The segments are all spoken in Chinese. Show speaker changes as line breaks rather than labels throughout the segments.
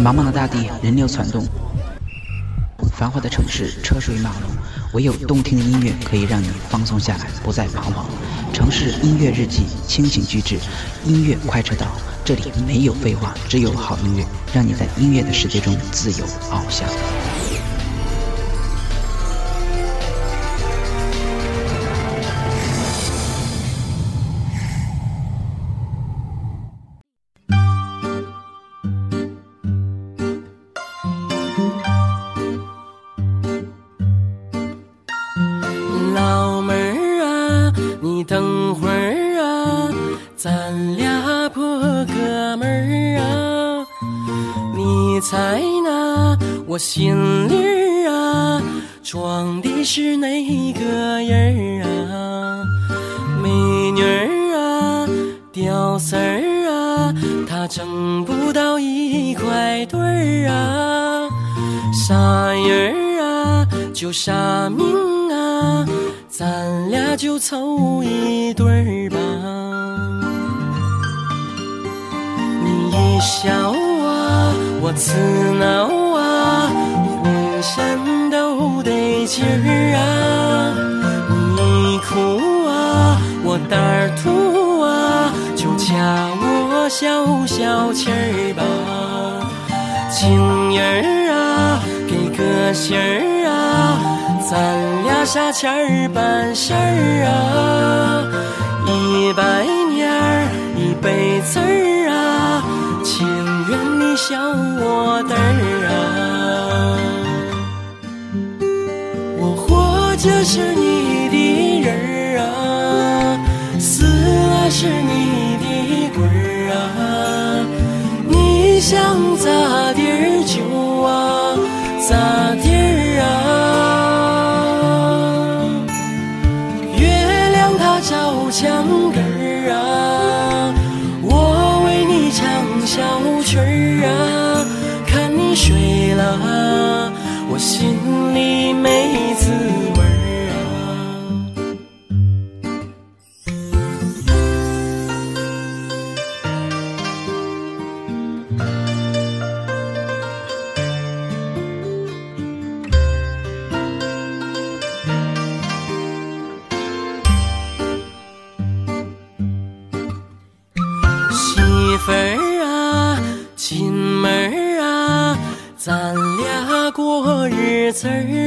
茫茫的大地，人流攒动；繁华的城市，车水马龙。唯有动听的音乐可以让你放松下来，不再彷徨。城市音乐日记，清醒居志，音乐快车道。这里没有废话，只有好音乐，让你在音乐的世界中自由翱翔。
你等会儿啊，咱俩破个门儿啊！你猜那我心里儿啊，装的是哪个人儿啊？美女儿啊，屌丝儿啊，他挣不到一块堆儿啊！啥人儿啊，就啥命啊！咱俩就凑一对儿吧。你一笑啊，我刺挠啊，浑。身都得劲儿啊！你哭啊，我胆儿突啊，就掐我消消气儿吧。情人儿啊，给个信儿啊，咱俩啥钱儿办事儿啊？一百年儿一辈子儿啊，情愿你笑我的儿啊。我活着是你的人儿啊，死了是你的鬼儿啊，你想咋没滋味儿啊！媳妇儿啊，亲妹儿啊，咱俩过日子儿。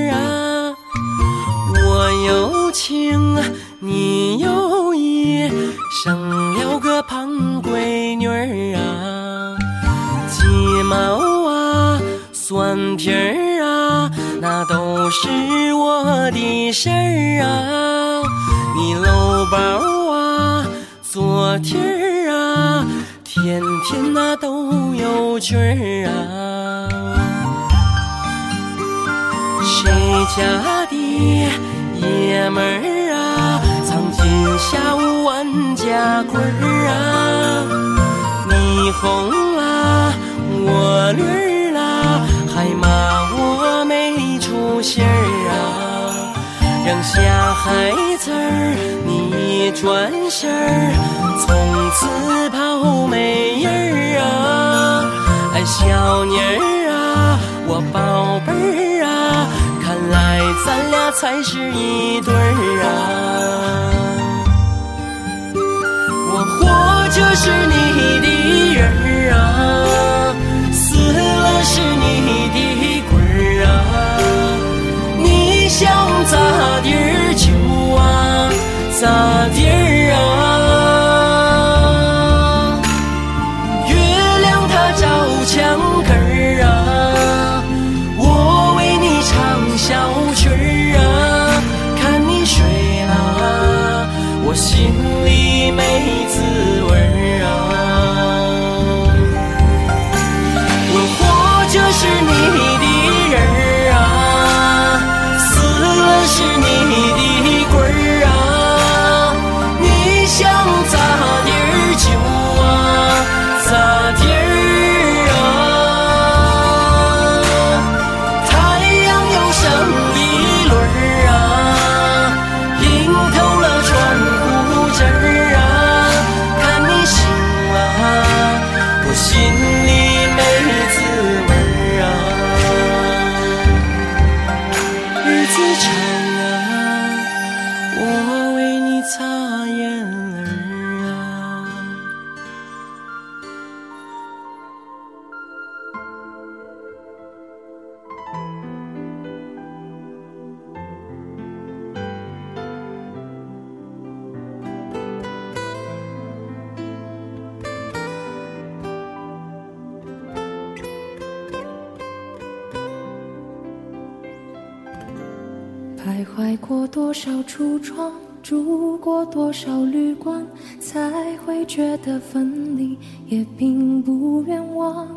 身儿啊，你搂包啊，昨天儿啊，天天那、都有趣儿啊。谁家的爷们儿啊，藏金下午万家棍儿啊，你红啦，我绿啦，还骂我没出息儿啊。扔下孩子儿，你转身儿，从此跑没影儿啊，哎，小妮儿啊，我宝贝儿啊。看来咱俩才是一对儿啊！我活着是你的那地儿啊！月亮它照墙根儿啊！小曲儿啊，看你睡了，我心里美滋
多少橱窗，住过多少旅馆，才会觉得分离也并不冤枉。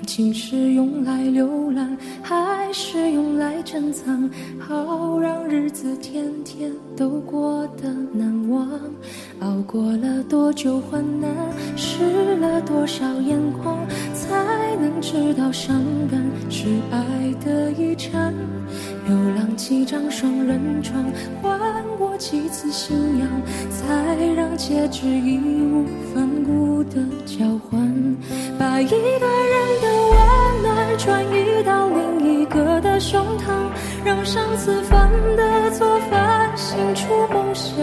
感情是用来浏览，还是用来珍藏？好让日子天天都过得难忘。熬过了多久患难，湿了多少眼眶，才能知道伤感是爱的遗产。流浪几张双人床，换过几次信仰，才让戒指义无反顾的交换，把一个人的温暖转移到另一个的胸膛，让上次犯的错反省出梦想。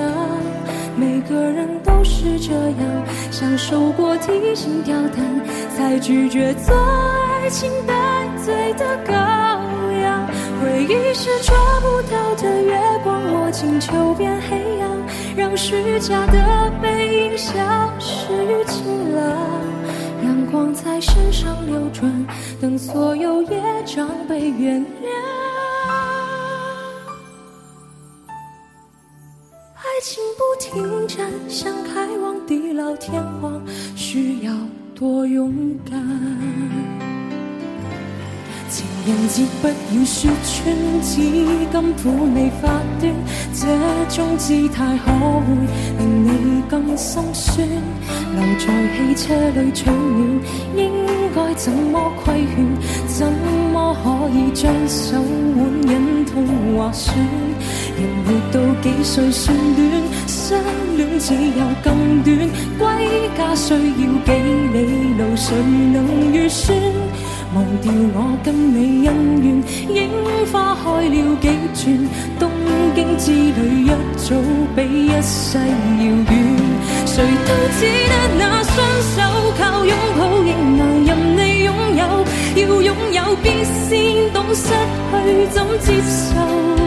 每个人都是这样，享受过提心吊胆，才拒绝做爱情带罪的羔。回忆是抓不到的月光，握紧就变黑暗，让虚假的背影消失于晴朗。阳光在身上流转，等所有业障被原谅。爱情不停站，想开往地老天荒，需要多勇敢。情人节不要说穿，只今苦未发端，这种姿态可会令你更心酸？留在汽车里取暖，应该怎么规劝？怎么可以将手腕忍痛划损？人活到几岁算短？相恋只有更短。归家需要几里路？谁能预算？忘掉我跟你恩怨，樱花开了几转，东京之旅一早比一世遥远。谁都只得那双手，靠拥抱仍难任你拥有。要拥有必先懂失去怎接受。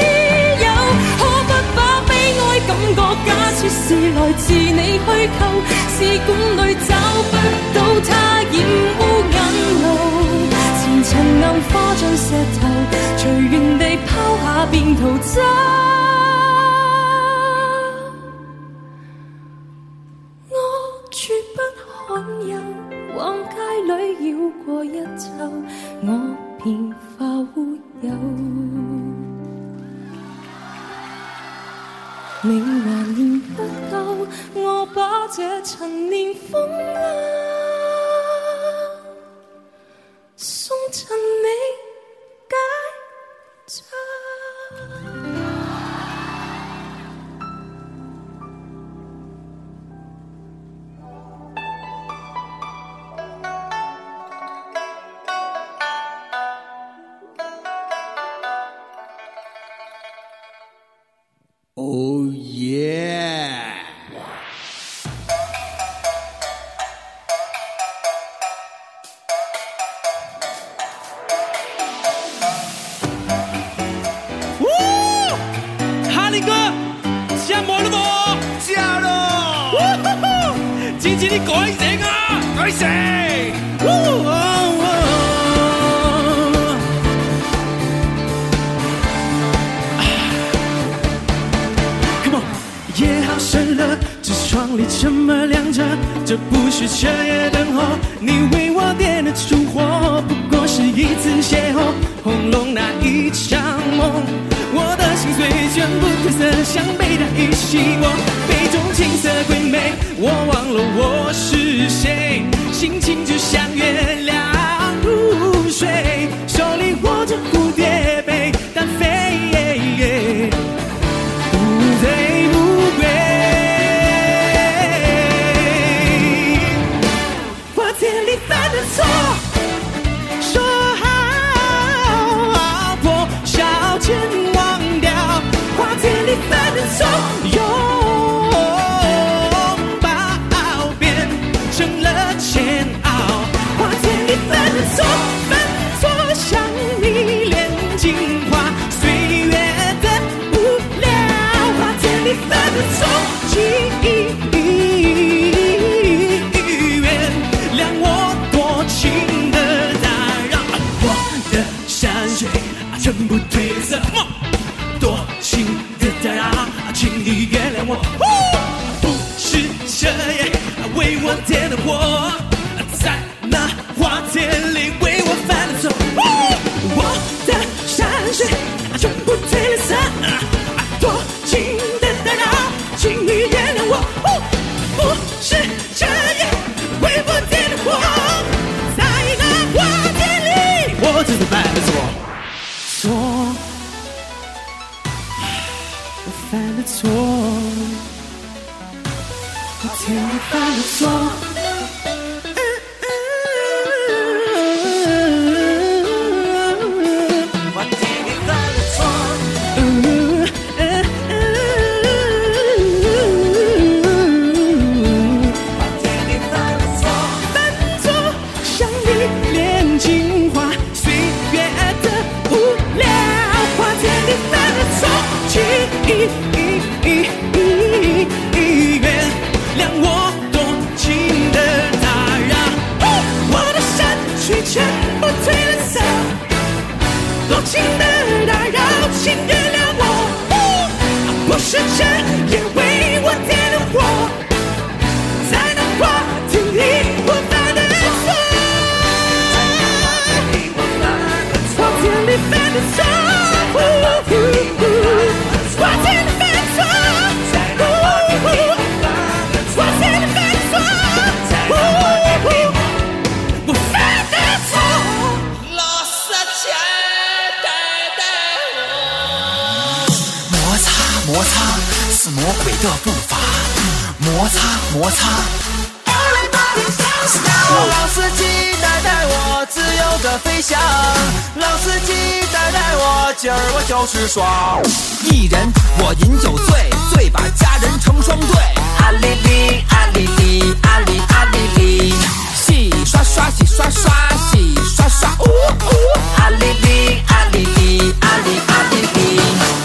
是来自你虚构，试管里找不到它，染污眼泪。前尘硬化像石头，随缘地抛下便逃走。
食冇了冇？
食咯！
呜呼呼，支持你改成啊！
改成！
呜哦哦 Come on，夜好深了，纸窗里这么亮着，这不是彻夜等候。你为我点的烛火，不过是一次邂逅，轰隆那一场梦，水全部褪色像被大雨洗过。杯中景色鬼魅我忘了我是谁。心情就像月亮从今我真的犯了错。我犯了错。我真的犯了错。
魔鬼的步伐，摩擦摩擦。老司机带带我，自由的飞翔。老司机带带我，今儿我就是爽。一人我饮酒醉，醉把佳人成双对。阿哩哩阿哩哩阿哩阿哩哩，洗刷刷洗刷刷洗刷刷。阿哩哩阿哩哩阿哩阿哩哩，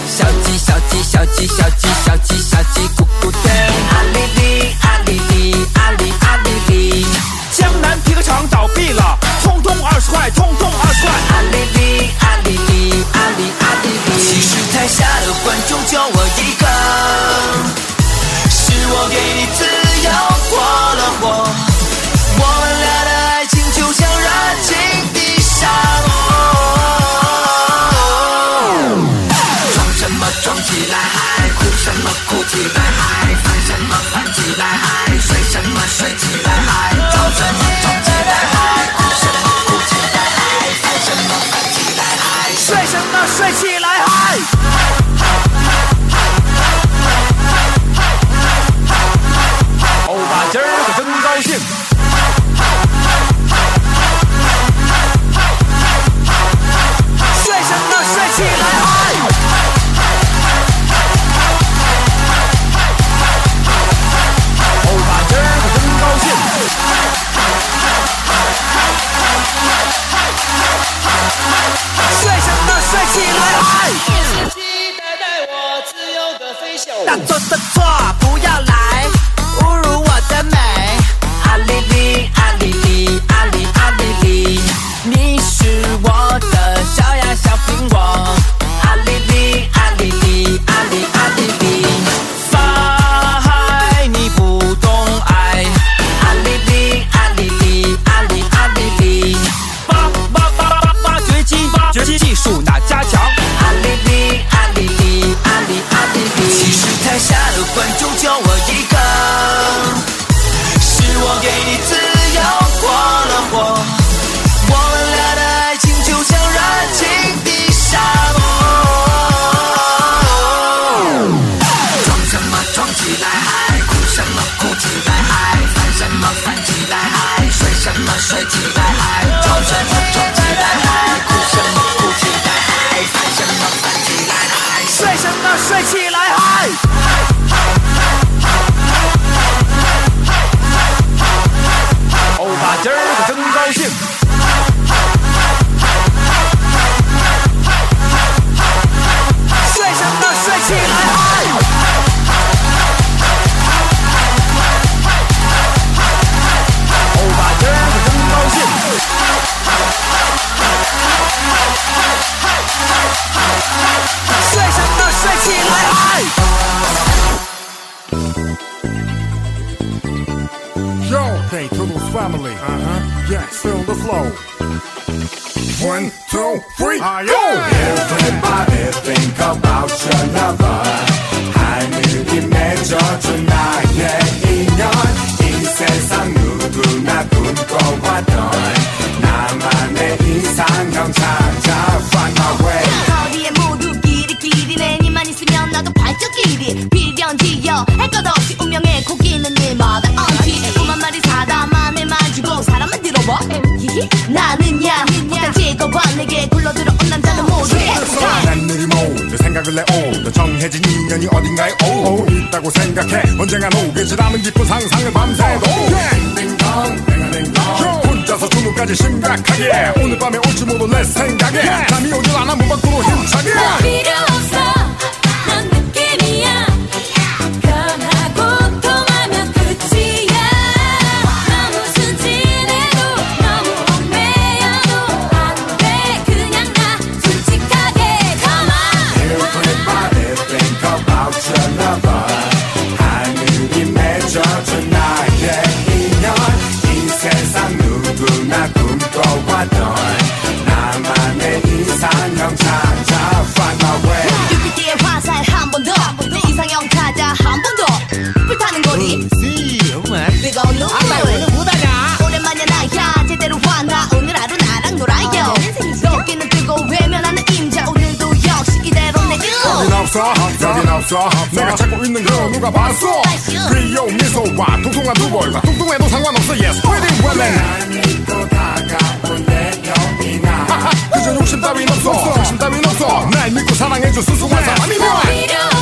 小鸡小鸡小鸡小鸡小鸡。那帅气来嗨。
yes, feel the flow. One, 사하자
나사
내가 찾고 있는 거 누가 봤어. 아, 귀여운 미소와 통통한 두벌과 뚱뚱해도 상관없어. Yes wedding w e d i n 그저 욕심 따윈 없어. 욕심 따윈 없어. 날 믿고 사랑해줘 수승한 네. 사람이면